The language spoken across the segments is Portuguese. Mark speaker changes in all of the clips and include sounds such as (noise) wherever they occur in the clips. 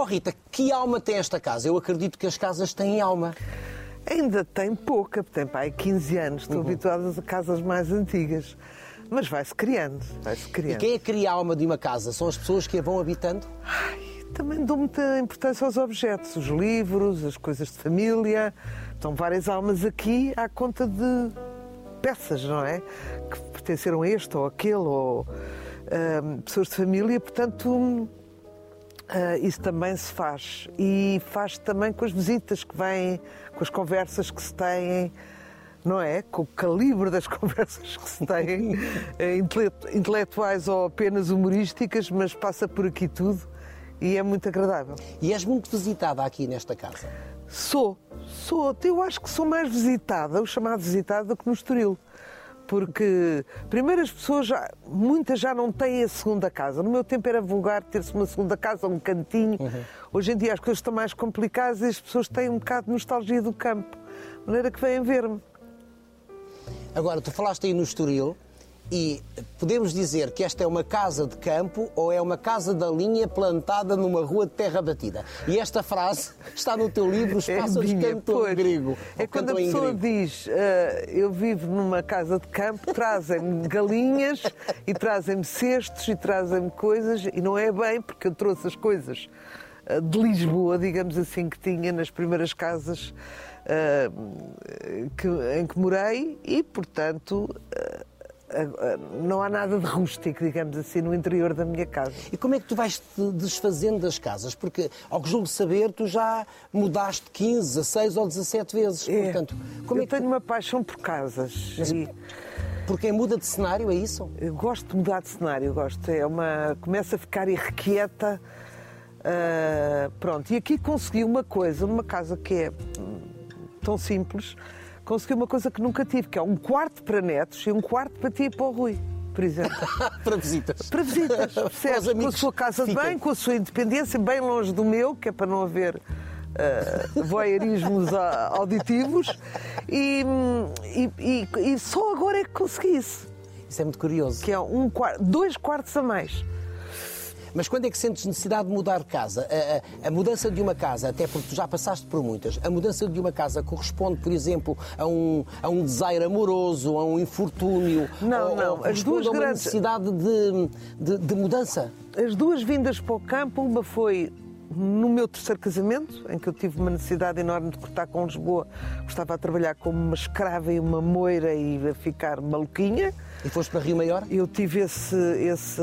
Speaker 1: Oh Rita, que alma tem esta casa? Eu acredito que as casas têm alma.
Speaker 2: Ainda tem pouca, tem pai 15 anos, estou habituada a casas mais antigas. Mas vai-se criando, vai-se
Speaker 1: E
Speaker 2: criando.
Speaker 1: quem é que cria a alma de uma casa? São as pessoas que a vão habitando?
Speaker 2: Ai, também dou muita importância aos objetos, os livros, as coisas de família. Estão várias almas aqui à conta de peças, não é? Que pertenceram a este ou aquele, ou ahm, pessoas de família, portanto. Ah, isso também se faz. E faz também com as visitas que vêm, com as conversas que se têm, não é? Com o calibre das (laughs) conversas que se têm, (laughs) eh, intele- intelectuais ou apenas humorísticas, mas passa por aqui tudo e é muito agradável.
Speaker 1: E és muito visitada aqui nesta casa.
Speaker 2: Sou, sou, eu acho que sou mais visitada, o chamado visitada, do que no Estoril. Porque, primeiro, as pessoas, já, muitas já não têm a segunda casa. No meu tempo era vulgar ter-se uma segunda casa, um cantinho. Hoje em dia as coisas estão mais complicadas e as pessoas têm um bocado de nostalgia do campo. De maneira que vêm ver-me.
Speaker 1: Agora, tu falaste aí no Estoril e podemos dizer que esta é uma casa de campo ou é uma casa da linha plantada numa rua de terra batida. E esta frase está no teu livro, Os Pássaros
Speaker 2: minha,
Speaker 1: Cantam
Speaker 2: pois.
Speaker 1: Grego.
Speaker 2: É quando a pessoa diz ah, eu vivo numa casa de campo, trazem-me (laughs) galinhas e trazem-me cestos e trazem-me coisas e não é bem porque eu trouxe as coisas ah, de Lisboa, digamos assim, que tinha nas primeiras casas ah, que- em que morei e, portanto, ah, não há nada de rústico, digamos assim, no interior da minha casa.
Speaker 1: E como é que tu vais te desfazendo das casas? Porque, ao que julgo saber, tu já mudaste 15, 16 ou 17 vezes.
Speaker 2: É.
Speaker 1: Portanto, como
Speaker 2: eu
Speaker 1: é que...
Speaker 2: tenho uma paixão por casas.
Speaker 1: Mas-
Speaker 2: e-
Speaker 1: Porque muda de cenário, é isso?
Speaker 2: Eu gosto de mudar de cenário, gosto. É uma. Começa a ficar irrequieta. ah, pronto, e aqui consegui uma coisa, numa casa que é hum, tão simples, consegui uma coisa que nunca tive, que é um quarto para netos e um quarto para ti e para o Rui, por exemplo. (laughs)
Speaker 1: Para visitas.
Speaker 2: Para visitas, (laughs) percebes? Com a sua casa de bem, com a sua independência, bem longe do meu, que é para não haver uh, voyeurismos auditivos. E, e- e- só agora é que consegui isso,
Speaker 1: Isso é muito curioso.
Speaker 2: que é um dois quartos a mais.
Speaker 1: Mas quando é que sentes necessidade de mudar de casa? A, a- a mudança de uma casa, até porque tu já passaste por muitas, a mudança de uma casa corresponde, por exemplo, a um, a um desaire amoroso, a um infortúnio?
Speaker 2: Não,
Speaker 1: ou,
Speaker 2: não,
Speaker 1: Ou
Speaker 2: as duas
Speaker 1: a uma
Speaker 2: grandes-
Speaker 1: necessidade de, de, de mudança?
Speaker 2: As duas vindas para o campo, uma foi no meu terceiro casamento, em que eu tive uma necessidade enorme de cortar com Lisboa. Estava a trabalhar como uma escrava e uma moira e a ficar maluquinha.
Speaker 1: E foste para Rio Maior?
Speaker 2: Eu tive esse, esse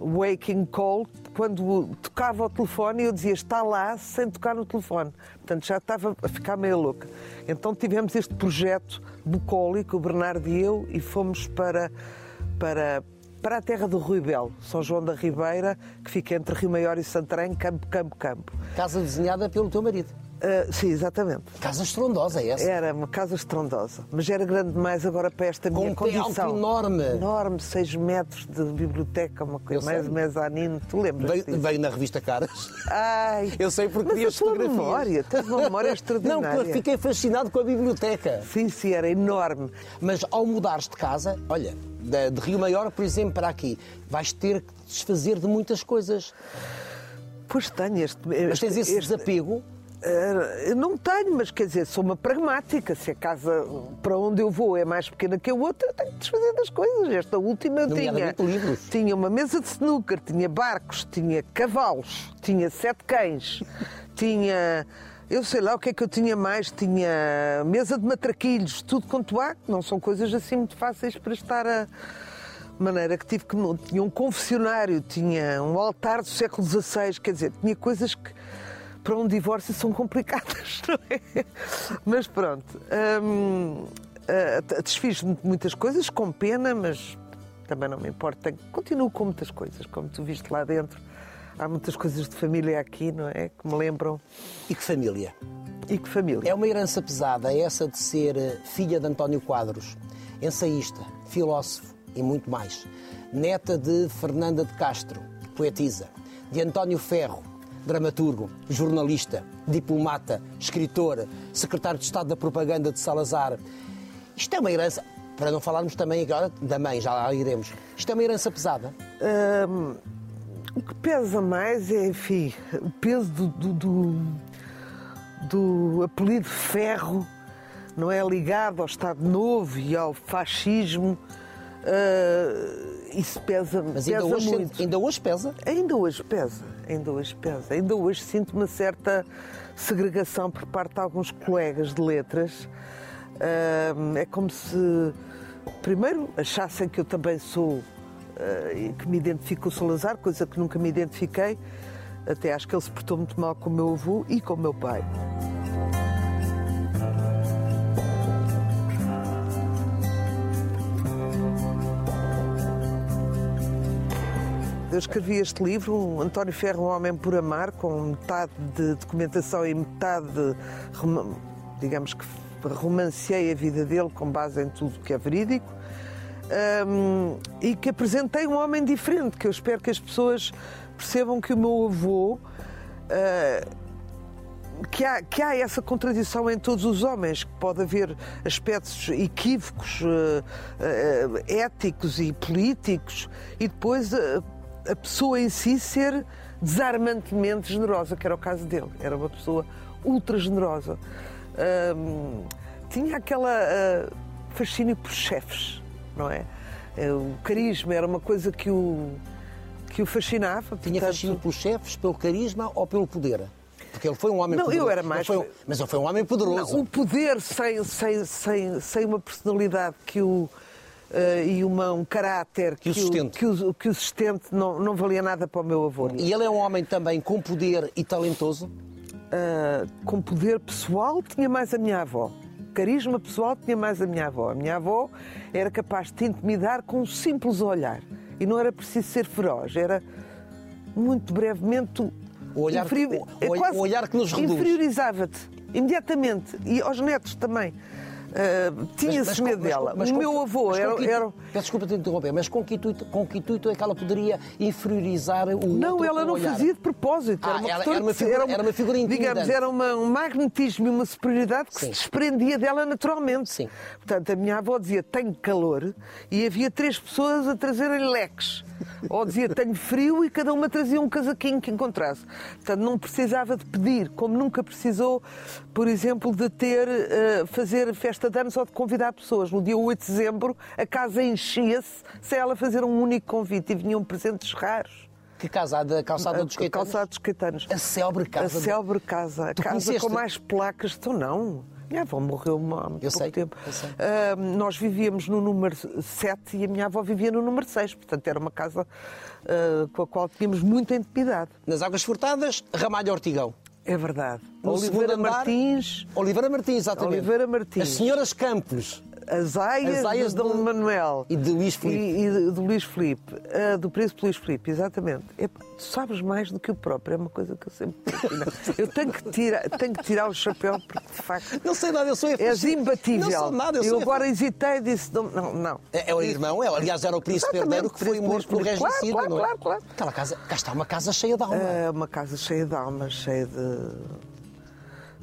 Speaker 2: waking call quando tocava o telefone eu dizia está lá sem tocar no telefone. Portanto, já estava a ficar meio louca. Então tivemos este projeto bucólico, o Bernardo e eu, e fomos para, para, para a terra do Rui Belo, São João da Ribeira, que fica entre Rio Maior e Santarém, campo, campo, campo.
Speaker 1: Casa desenhada pelo teu marido.
Speaker 2: Ah, sim, exatamente.
Speaker 1: Casa estrondosa é essa?
Speaker 2: Era uma casa estrondosa, mas era grande demais agora para esta
Speaker 1: Com
Speaker 2: minha
Speaker 1: um
Speaker 2: condição.
Speaker 1: enorme.
Speaker 2: Enorme, 6 metros de biblioteca, uma coisa, mais mezanino, tu lembras
Speaker 1: Veio,
Speaker 2: disso?
Speaker 1: veio na revista Caras.
Speaker 2: Ai, (laughs)
Speaker 1: Eu sei porque vi as fotografias.
Speaker 2: memória, tens uma memória (laughs)
Speaker 1: Não,
Speaker 2: extraordinária.
Speaker 1: porque fiquei fascinado com a biblioteca.
Speaker 2: Sim, sim, era enorme.
Speaker 1: Mas ao mudares de casa, olha, de, de Rio Maior, por exemplo, para aqui, vais ter que desfazer de muitas coisas.
Speaker 2: Pois tenho este...
Speaker 1: Mas tens esse desapego.
Speaker 2: Eu não tenho, mas quer dizer, sou uma pragmática. Se a casa para onde eu vou é mais pequena que a outra, eu tenho que desfazer das coisas. Esta última eu tinha. Tinha uma mesa de snooker, tinha barcos, tinha cavalos, tinha sete cães, tinha. Eu sei lá o que é que eu tinha mais, tinha mesa de matraquilhos, tudo quanto há, não são coisas assim muito fáceis para estar a. Maneira que tive que. Tinha um confessionário, tinha um altar do século XVI, quer dizer, tinha coisas que para um divórcio são complicadas, (laughs) não é? Mas pronto. hum, ah, Desfiz-me de muitas coisas, com pena, mas também não me importa. Continuo com muitas coisas, como tu viste lá dentro. Há muitas coisas de família aqui, não é? Que me lembram.
Speaker 1: E que família?
Speaker 2: E que família?
Speaker 1: É uma herança pesada essa de ser eh, filha de António Quadros, ensaísta, filósofo e muito mais. Neta de Fernanda de Castro, poetisa. De António Ferro, dramaturgo, jornalista, diplomata, escritor, secretário de Estado da Propaganda de Salazar. Isto é uma herança, para não falarmos também agora da mãe, já lá iremos. Isto é uma herança pesada.
Speaker 2: Hum, O que pesa mais é, enfim, o peso do, do, do, do apelido Ferro, não é? Ligado ao Estado Novo e ao fascismo. Uh, isso pesa,
Speaker 1: Mas
Speaker 2: pesa
Speaker 1: ainda, hoje,
Speaker 2: muito.
Speaker 1: ainda hoje pesa?
Speaker 2: Ainda hoje pesa, ainda hoje pesa. Ainda hoje sinto uma certa segregação por parte de alguns colegas de letras. Uh, é como se, primeiro, achassem que eu também sou uh, e que me identifico com o Salazar, coisa que nunca me identifiquei. Até acho que ele se portou muito mal com o meu avô e com o meu pai. Eu escrevi este livro, António Ferro, Um Homem por Amar, com metade de documentação e metade, de, digamos que romancei a vida dele com base em tudo que é verídico. Um, e que apresentei um homem diferente, que eu espero que as pessoas percebam que o meu avô. Uh, que há, que há essa contradição em todos os homens, que pode haver aspectos equívocos, uh, uh, éticos e políticos, e depois a pessoa em si ser desarmantemente generosa, que era o caso dele. Era uma pessoa ultra generosa. Tinha aquela uh, fascínio por chefes, não é? O carisma era uma coisa que o, que o fascinava.
Speaker 1: Tinha
Speaker 2: portanto...
Speaker 1: fascínio pelos chefes, pelo carisma ou pelo poder? Porque ele foi um homem
Speaker 2: não,
Speaker 1: poderoso.
Speaker 2: eu era mais.
Speaker 1: Ele mas ele foi um homem poderoso.
Speaker 2: Não, o poder sem, sem, sem, sem uma personalidade que o. Uh, e uma, um caráter
Speaker 1: que, que, o sustente,
Speaker 2: que o, que o sustente não, não valia nada para o meu avô.
Speaker 1: E ele é um homem também com poder e talentoso?
Speaker 2: Uh, com poder pessoal tinha mais a minha avó. Carisma pessoal tinha mais a minha avó. A minha avó era capaz de te intimidar com um simples olhar. E não era preciso ser feroz, era muito brevemente.
Speaker 1: O olhar, inferior... o, o, o olhar que nos reduz.
Speaker 2: Inferiorizava-te imediatamente. E aos netos também. Uh, Tinha-se medo
Speaker 1: mas,
Speaker 2: dela.
Speaker 1: Mas,
Speaker 2: o
Speaker 1: com,
Speaker 2: meu avô era,
Speaker 1: que,
Speaker 2: era.
Speaker 1: Peço desculpa te interromper, mas com que, intuito, com que intuito é que ela poderia inferiorizar o
Speaker 2: Não, ela não
Speaker 1: olhar?
Speaker 2: fazia de propósito.
Speaker 1: Ah,
Speaker 2: era, uma
Speaker 1: ela,
Speaker 2: era,
Speaker 1: uma figura, era, uma figura
Speaker 2: Digamos, era uma, um magnetismo e uma superioridade que
Speaker 1: Sim.
Speaker 2: se desprendia dela naturalmente.
Speaker 1: Sim.
Speaker 2: Portanto, a minha avó dizia tenho calor e havia três pessoas a trazerem leques. Ou dizia tenho frio e cada uma trazia um casaquinho que encontrasse. Portanto, não precisava de pedir, como nunca precisou, por exemplo, de ter, uh, fazer festa de anos ou de convidar pessoas. No dia 8 de dezembro, a casa enchia-se sem ela fazer um único convite e vinham presentes raros.
Speaker 1: Que casa? A da calçada dos Caetanos?
Speaker 2: Calçada dos Caetanos.
Speaker 1: A célebre casa.
Speaker 2: A célebre casa. A
Speaker 1: Tu
Speaker 2: casa
Speaker 1: conheceste?
Speaker 2: com mais placas. Então, não. Minha avó morreu há pouco
Speaker 1: Eu sei,
Speaker 2: tempo.
Speaker 1: eu sei.
Speaker 2: Ah, nós vivíamos no número 7 e a minha avó vivia no número 6. Portanto, era uma casa ah, com a qual tínhamos muita intimidade.
Speaker 1: Nas Águas Furtadas, Ramalho Ortigão.
Speaker 2: É verdade.
Speaker 1: No
Speaker 2: Oliveira Martins,
Speaker 1: Oliveira Martins, exatamente.
Speaker 2: Oliveira Martins.
Speaker 1: As senhoras Campos.
Speaker 2: As aias,
Speaker 1: As aias
Speaker 2: de Dom
Speaker 1: de-
Speaker 2: Manuel.
Speaker 1: e de Luís Filipe.
Speaker 2: E, e do Luís Filipe. Ah, do Príncipe Luís Filipe, exatamente. Epá, tu sabes mais do que o próprio, é uma coisa que eu sempre. eu tenho que, tirar, tenho que tirar o chapéu, porque de facto.
Speaker 1: Não sei nada, eu sou
Speaker 2: És imbatível.
Speaker 1: Não sou nada, eu,
Speaker 2: eu
Speaker 1: sou
Speaker 2: agora hesitei e disse: não, não. não.
Speaker 1: É, é o irmão, é, aliás, era o príncipe herdeiro que foi morto
Speaker 2: Filipe.
Speaker 1: regicídio,
Speaker 2: Claro,
Speaker 1: não é?
Speaker 2: claro, claro, claro.
Speaker 1: Aquela casa, cá está uma casa cheia de alma.
Speaker 2: É uma casa cheia de almas, cheia de.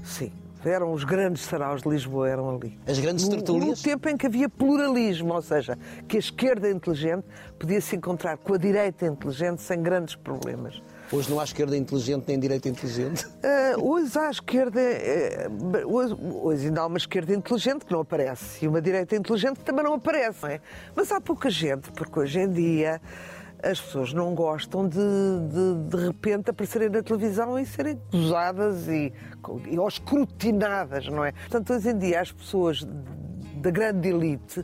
Speaker 2: Sim. Eram os grandes saraus de Lisboa, eram ali.
Speaker 1: As grandes
Speaker 2: No-
Speaker 1: tertúlias?
Speaker 2: No tempo em que havia pluralismo, ou seja, que a esquerda inteligente podia se encontrar com a direita inteligente sem grandes problemas.
Speaker 1: Hoje não há esquerda inteligente nem direita inteligente.
Speaker 2: Ah, hoje há esquerda. eh, hoje, hoje ainda há uma esquerda inteligente que não aparece e uma direita inteligente que também não aparece. não é? Mas há pouca gente, porque hoje em dia as pessoas não gostam de de, de repente aparecerem na televisão e serem gozadas e, e ou escrutinadas, não é? Portanto, hoje em dia as pessoas da grande elite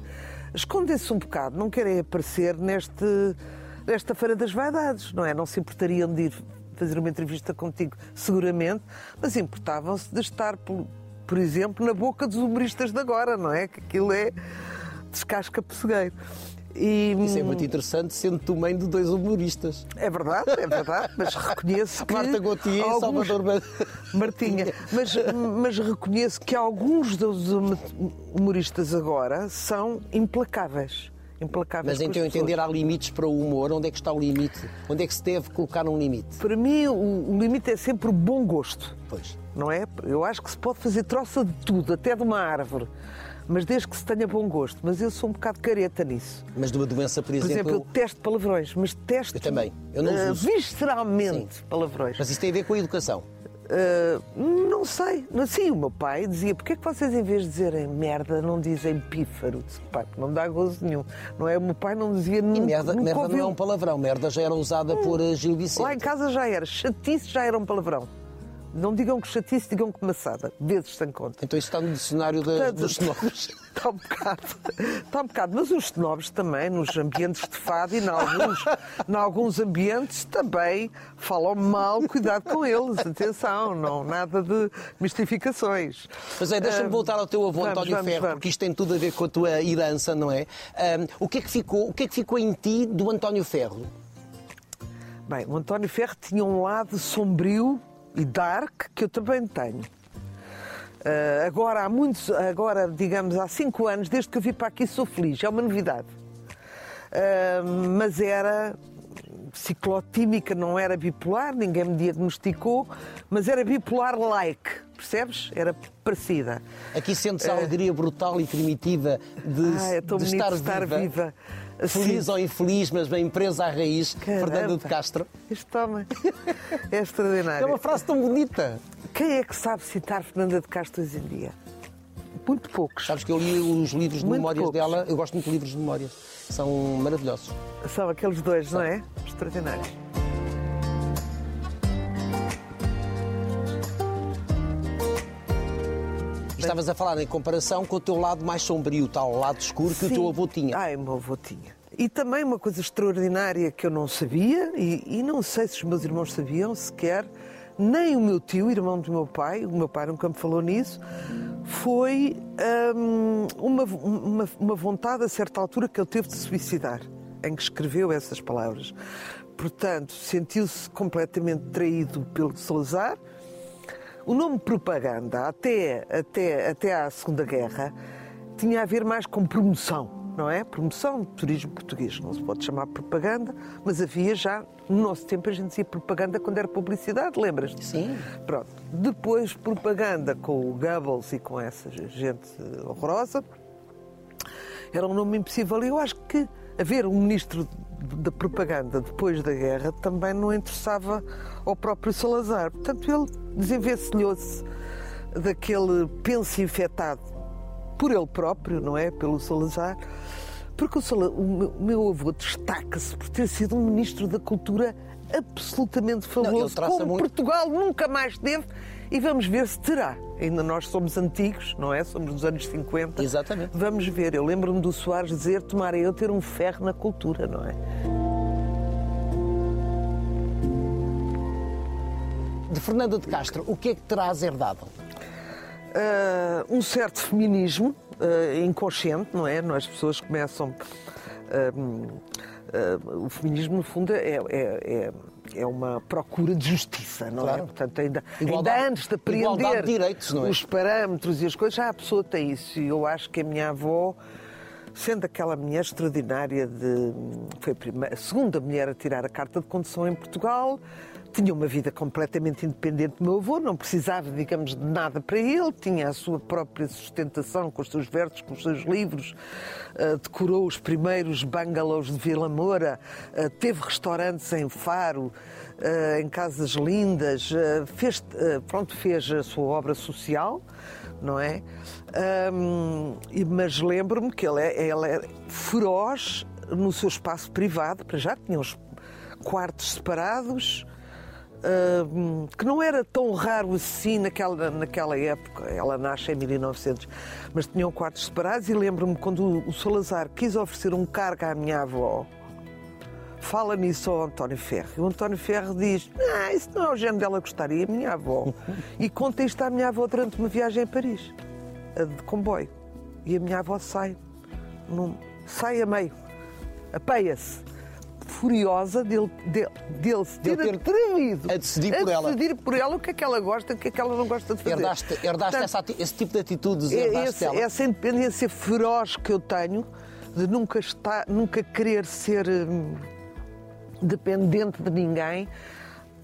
Speaker 2: escondem-se um bocado, não querem aparecer neste, nesta Feira das Vaidades, não é? Não se importariam de ir fazer uma entrevista contigo, seguramente, mas importavam-se de estar, por, por exemplo, na boca dos humoristas de agora, não é? Que aquilo é descasca pessegueiro. E,
Speaker 1: Isso é muito interessante, sendo tu mãe de dois humoristas.
Speaker 2: é verdade, é verdade, mas reconheço (laughs) que.
Speaker 1: Marta Gautier e
Speaker 2: alguns-
Speaker 1: Salvador Ba-
Speaker 2: Martinha, mas, mas reconheço que alguns dos humoristas agora são implacáveis. Implacáveis.
Speaker 1: Mas teu entender há limites para o humor. Onde é que está o limite? Onde é que se deve colocar um limite?
Speaker 2: Para mim, o, o limite é sempre o bom gosto.
Speaker 1: Pois.
Speaker 2: Não é? Eu acho que se pode fazer troça de tudo, até de uma árvore. Mas desde que se tenha bom gosto. Mas eu sou um bocado careta nisso.
Speaker 1: Mas de uma doença, por,
Speaker 2: Por
Speaker 1: exemplo.
Speaker 2: exemplo, eu testo palavrões, mas testo
Speaker 1: Eu também. Eu não uso.
Speaker 2: visceralmente palavrões.
Speaker 1: Mas isso tem a ver com a educação.
Speaker 2: Uh, não sei. Sim, o meu pai dizia: porquê é que vocês, em vez de dizerem merda, não dizem pífaro? Disse, pai, não dá gozo nenhum. Não é? O meu pai não dizia
Speaker 1: E
Speaker 2: nunca.
Speaker 1: merda,
Speaker 2: nunca
Speaker 1: merda não é um palavrão. Merda já era usada por eh, Gil Vicente.
Speaker 2: Lá em casa já era. Chatice já era um palavrão. Não digam que chatice, digam que maçada. Vezes sem conta.
Speaker 1: Então isso está no dicionário da-
Speaker 2: Portanto,
Speaker 1: dos (laughs) snobs.
Speaker 2: Está um bocado. Está um bocado. Mas os snobs também, nos ambientes de fado e em alguns, em alguns ambientes também falam mal, cuidado com eles. Atenção, não, nada de mistificações.
Speaker 1: Mas é, deixa-me voltar ao teu avô
Speaker 2: vamos,
Speaker 1: António
Speaker 2: vamos,
Speaker 1: Ferro,
Speaker 2: vamos.
Speaker 1: porque isto tem tudo a ver com a tua herança, não é? Ahm, o, que é que ficou, o que é que ficou em ti do António Ferro?
Speaker 2: Bem, o António Ferro tinha um lado sombrio e dark que eu também tenho. Ah, agora, há muitos, agora, digamos, há cinco anos, desde que eu vim para aqui, sou feliz, é uma novidade. Ah, mas era ciclotímica, não era bipolar, ninguém me diagnosticou, mas era bipolar-like, percebes? Era parecida.
Speaker 1: Aqui sentes a alegria brutal e primitiva de,
Speaker 2: Ah, é
Speaker 1: de estar,
Speaker 2: estar
Speaker 1: viva,
Speaker 2: viva.
Speaker 1: Feliz ou infeliz, mas bem presa à raiz,
Speaker 2: Caramba.
Speaker 1: Fernando de Castro.
Speaker 2: Este homem é
Speaker 1: É
Speaker 2: extraordinário.
Speaker 1: uma frase tão bonita.
Speaker 2: Quem é que sabe citar Fernanda de Castro hoje em dia? Muito poucos.
Speaker 1: Sabes que eu li os livros de
Speaker 2: Muito
Speaker 1: memórias
Speaker 2: poucos.
Speaker 1: dela, eu gosto muito de livros de memórias, são maravilhosos.
Speaker 2: São aqueles dois, não é? Extraordinários.
Speaker 1: Estavas a falar em comparação com o teu lado mais sombrio, tal lado escuro que o teu avô tinha.
Speaker 2: Ai, meu avô tinha. E também uma coisa extraordinária que eu não sabia, e, e não sei se os meus irmãos sabiam sequer, nem o meu tio, irmão do meu pai, o meu pai nunca me falou nisso, foi hum, uma, uma, uma vontade a certa altura que ele teve de suicidar, em que escreveu essas palavras. Portanto, sentiu-se completamente traído pelo Salazar. O nome propaganda, até, até, até à Segunda Guerra, tinha a ver mais com promoção, não é? Promoção do turismo português. Não se pode chamar propaganda, mas havia já, no nosso tempo, a gente dizia propaganda quando era publicidade, lembras-te?
Speaker 1: Sim.
Speaker 2: Pronto. Depois, propaganda com o Goebbels e com essa gente horrorosa, era um nome impossível. E eu acho que haver um ministro da propaganda depois da guerra também não interessava ao próprio Salazar. Portanto, ele desenvencilhou-se daquele penso infectado por ele próprio, não é? Pelo Salazar. Porque o, meu- avô destaca-se por ter sido um ministro da cultura absolutamente fabuloso,
Speaker 1: traça
Speaker 2: como
Speaker 1: muito-
Speaker 2: Portugal nunca mais teve, e vamos ver se terá. Ainda nós somos antigos, não é? Somos dos anos 50.
Speaker 1: Exatamente.
Speaker 2: Vamos ver. Eu lembro-me do Soares dizer: tomara eu ter um ferro na cultura, não é?
Speaker 1: De Fernando de Castro, o que é que terás herdado?
Speaker 2: Ah, um certo feminismo ah, inconsciente, não é? As pessoas começam. ah, o feminismo, no fundo, é, é, é, é uma procura de justiça, não é?
Speaker 1: Claro.
Speaker 2: Portanto, ainda,
Speaker 1: Igualdade-
Speaker 2: ainda antes de
Speaker 1: igualdade de
Speaker 2: apreender
Speaker 1: direitos, é?
Speaker 2: os parâmetros e as coisas, já a pessoa tem isso. E eu acho que a minha avó, sendo aquela mulher extraordinária de. Foi a, primeira, a segunda mulher a tirar a carta de condução em Portugal. Tinha uma vida completamente independente do meu avô, não precisava, digamos, de nada para ele, tinha a sua própria sustentação com os seus versos, com os seus livros, ah, decorou os primeiros bungalows de Vila Moura, ah, teve restaurantes em Faro, ah, em casas lindas, fez, pronto, fez a sua obra social, não é? Mas lembro-me que ele é, ele é feroz no seu espaço privado, para já tinha os quartos separados, que não era tão raro assim naquela, naquela época. Ela nasce em 1900, mas tinham quartos separados. E lembro-me quando o- Salazar quis oferecer um cargo à minha avó. Fala nisso ao António Ferro. E o António Ferro diz: Ah, isso não é o género dela gostaria, a minha avó. E conta isto à minha avó durante uma viagem a Paris, de comboio. E a minha avó sai, num- sai a meio, apeia-se, furiosa dele, dele, dele se ter
Speaker 1: ter
Speaker 2: atrevido
Speaker 1: a decidir por ela.
Speaker 2: decidir por ela o que é que ela gosta e o que é que ela não gosta de fazer.
Speaker 1: Herdaste, herdaste
Speaker 2: Portanto,
Speaker 1: essa esse tipo de atitudes,
Speaker 2: é-
Speaker 1: herdaste
Speaker 2: esse- essa independência feroz que eu tenho de nunca estar, nunca querer ser hum, dependente de ninguém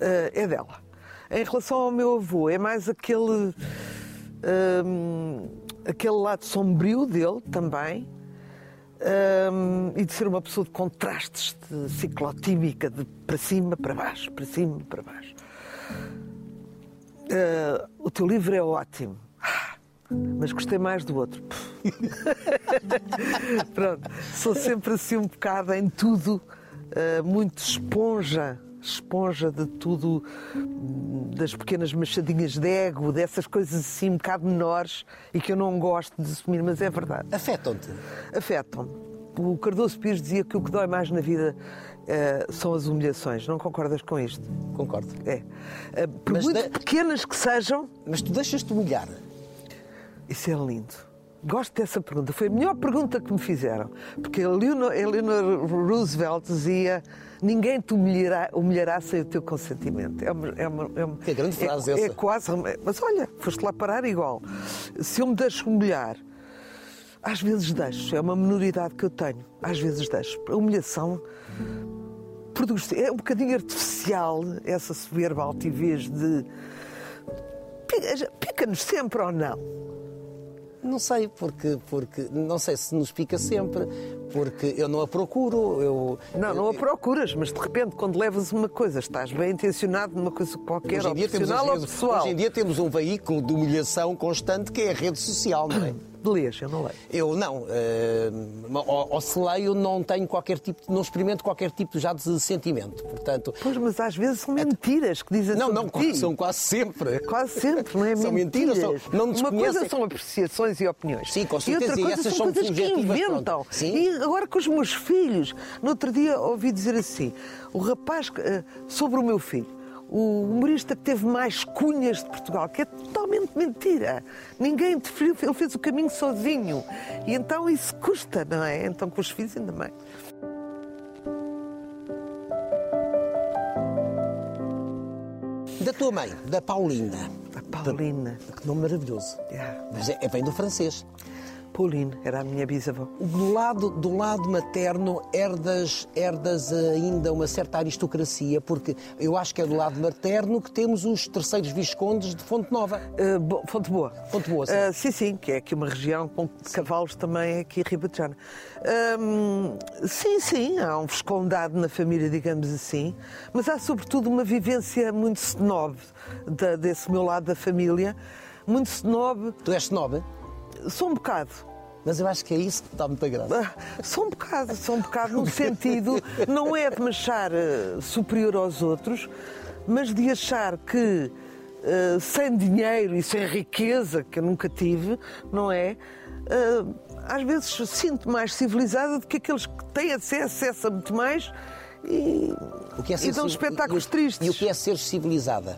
Speaker 2: eh, é dela. Em relação ao meu avô, é mais aquele hum, aquele lado sombrio dele também. Um, e de ser uma pessoa de contrastes, de ciclotímica, de para cima, para baixo, para cima, para baixo. Uh, o teu livro é ótimo, ah, mas gostei mais do outro. (laughs) Pronto, sou sempre assim um bocado em tudo, uh, muito esponja esponja de tudo, das pequenas machadinhas de ego, dessas coisas assim um bocado menores e que eu não gosto de assumir, mas é verdade.
Speaker 1: Afetam-te?
Speaker 2: Afetam-me. O Cardoso Pires dizia que o que dói mais na vida uh, são as humilhações. Não concordas com isto?
Speaker 1: Concordo.
Speaker 2: É. Uh, por mas muito de... pequenas que sejam.
Speaker 1: Mas tu deixas-te humilhar.
Speaker 2: Isso é lindo. Gosto dessa pergunta. Foi a melhor pergunta que me fizeram. Porque Eleanor, Eleanor Roosevelt dizia: ninguém te humilhará, humilhará sem o teu consentimento. É uma, é uma, é uma
Speaker 1: que grande frase
Speaker 2: é,
Speaker 1: essa.
Speaker 2: É quase. Mas olha, foste lá parar igual. Se eu me deixo humilhar, às vezes deixo. É uma minoridade que eu tenho. Às vezes deixo. A humilhação produz. É um bocadinho artificial essa soberba altivez de. Pica-nos sempre ou não?
Speaker 1: Não sei, porque, porque não sei se nos pica sempre, porque eu não a procuro. Eu,
Speaker 2: não, não a procuras, mas de repente, quando levas uma coisa, estás bem intencionado numa coisa qualquer, hoje em dia temos, ou pessoal.
Speaker 1: Hoje em dia temos um veículo de humilhação constante que é a rede social, não é?
Speaker 2: Lês, eu não leio.
Speaker 1: Eu não. Uh, ou, ou, se leio, não tenho qualquer tipo, não experimento qualquer tipo já de sentimento. Portanto,
Speaker 2: pois, mas às vezes são mentiras que dizem
Speaker 1: Não, não, ti. são quase sempre.
Speaker 2: Quase sempre, não é?
Speaker 1: são
Speaker 2: mentiras.
Speaker 1: mentiras são, não
Speaker 2: Uma coisa são apreciações e opiniões.
Speaker 1: Sim, com certeza.
Speaker 2: E outra coisa
Speaker 1: e
Speaker 2: são coisas que inventam. E agora com os meus filhos. No outro dia ouvi dizer assim: o rapaz eh, sobre o meu filho o humorista que teve mais cunhas de Portugal, que é totalmente mentira. Ninguém definiu, ele fez o caminho sozinho. E então isso custa, não é? Então com os filhos ainda mais.
Speaker 1: Da tua mãe, da Paulina.
Speaker 2: A Paulina.
Speaker 1: Que nome maravilhoso. Yeah. Mas é, é, vem do francês.
Speaker 2: Pauline, era a minha bisavó.
Speaker 1: Do lado, do lado materno, herdas, herdas ainda uma certa aristocracia, porque eu acho que é do lado materno que temos os terceiros viscondes de Fonte Nova.
Speaker 2: Uh, bo, Fonte Boa.
Speaker 1: Fonte Boa, sim.
Speaker 2: Uh, sim, sim, que é aqui uma região com cavalos também aqui ribatejana. Uh, sim, sim, há um viscondado na família, digamos assim, mas há sobretudo uma vivência muito snob desse meu lado da família. Muito snob.
Speaker 1: Tu és snob?
Speaker 2: Sou um bocado.
Speaker 1: Mas eu acho que é isso que está muito graça.
Speaker 2: Ah, só um bocado, só um bocado no sentido, não é de me achar uh, superior aos outros, mas de achar que uh, sem dinheiro e sem riqueza, que eu nunca tive, não é? Uh, às vezes sinto mais civilizada do que aqueles que têm acesso a muito mais e, o que é ser, e dão espetáculos
Speaker 1: e,
Speaker 2: tristes.
Speaker 1: E o que é ser civilizada?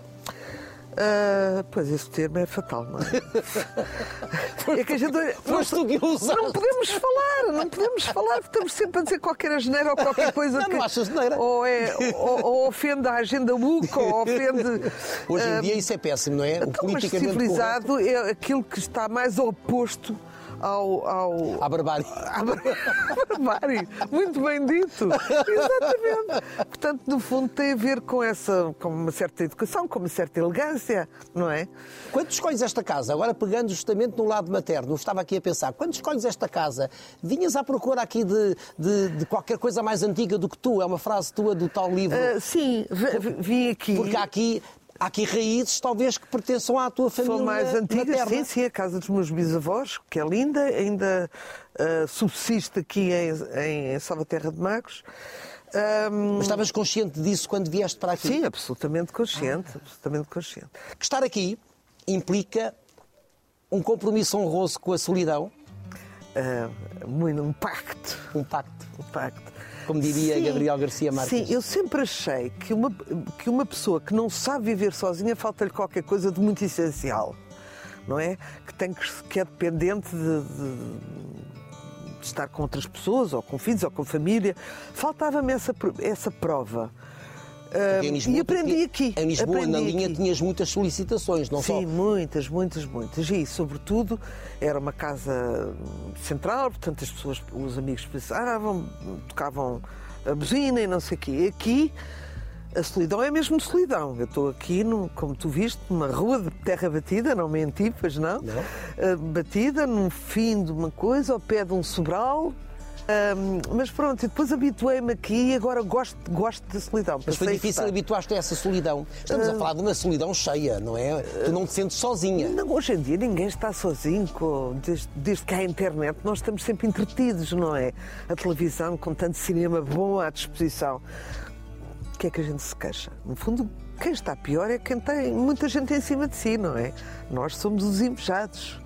Speaker 2: Uh, pois esse termo é fatal, não é? (laughs)
Speaker 1: é que a gente. Que
Speaker 2: Não podemos falar, não podemos falar, estamos sempre a dizer qualquer asneira ou qualquer (laughs) coisa
Speaker 1: não,
Speaker 2: que.
Speaker 1: Não achas asneira.
Speaker 2: Ou, é, ou, ou, ofende a agenda UCA, ou ofende.
Speaker 1: Hoje em uh, dia isso é péssimo, não é?
Speaker 2: O então, politicamente mas civilizado correto. é aquilo que está mais oposto ao, ao...
Speaker 1: À barbárie. (laughs)
Speaker 2: À barbárie. Muito bem dito. Exatamente. Portanto, no fundo, tem a ver com essa, com uma certa educação, com uma certa elegância, não é?
Speaker 1: Quando escolhes esta casa, agora pegando justamente no lado materno, estava aqui a pensar, quando escolhes esta casa, vinhas à procura aqui de, de, de qualquer coisa mais antiga do que tu? É uma frase tua do tal livro? Uh,
Speaker 2: sim, vim aqui.
Speaker 1: Porque aqui há aqui raízes talvez que pertençam à tua família
Speaker 2: São mais antigas,
Speaker 1: materna.
Speaker 2: sim, sim, a casa dos meus bisavós, que é linda, ainda uh, subsiste aqui em, em Salvaterra de Magos.
Speaker 1: Um... Mas estavas consciente disso quando vieste para aqui?
Speaker 2: Sim, absolutamente consciente, ah. absolutamente consciente.
Speaker 1: Que estar aqui implica um compromisso honroso com a solidão?
Speaker 2: Uh, muito, um pacto.
Speaker 1: Um pacto.
Speaker 2: Um pacto
Speaker 1: como diria sim, Gabriel Garcia Marques.
Speaker 2: Sim, eu sempre achei que uma, que uma pessoa que não sabe viver sozinha falta-lhe qualquer coisa de muito essencial, não é? Que, tem que, que é dependente de, de, de estar com outras pessoas, ou com filhos, ou com família. Faltava-me essa, essa prova. Lisboa, e aprendi aqui.
Speaker 1: Em Lisboa,
Speaker 2: aprendi
Speaker 1: na linha, aqui. tinhas muitas solicitações, não
Speaker 2: Sim,
Speaker 1: só?
Speaker 2: Sim, muitas, muitas, muitas. E, sobretudo, era uma casa central, portanto, as pessoas, os amigos pensavam, tocavam a buzina e não sei o quê. Aqui, A solidão é mesmo solidão. Eu estou aqui, no, como tu viste, numa rua de terra batida, não menti, pois não?
Speaker 1: Não.
Speaker 2: Uh, batida, num fim de uma coisa, ao pé de um sobral. Um, mas pronto, e depois habituei-me aqui e agora gosto, gosto da solidão.
Speaker 1: Mas foi difícil habituar-te a essa solidão. Estamos a falar de uma solidão cheia, não é? Tu não te sentes sozinha.
Speaker 2: Não, hoje em dia ninguém está sozinho, com- desde, desde que há internet nós estamos sempre entretidos, não é? A televisão com tanto cinema bom à disposição. O que é que a gente se queixa? No fundo, quem está pior é quem tem muita gente em cima de si, não é? Nós somos os invejados.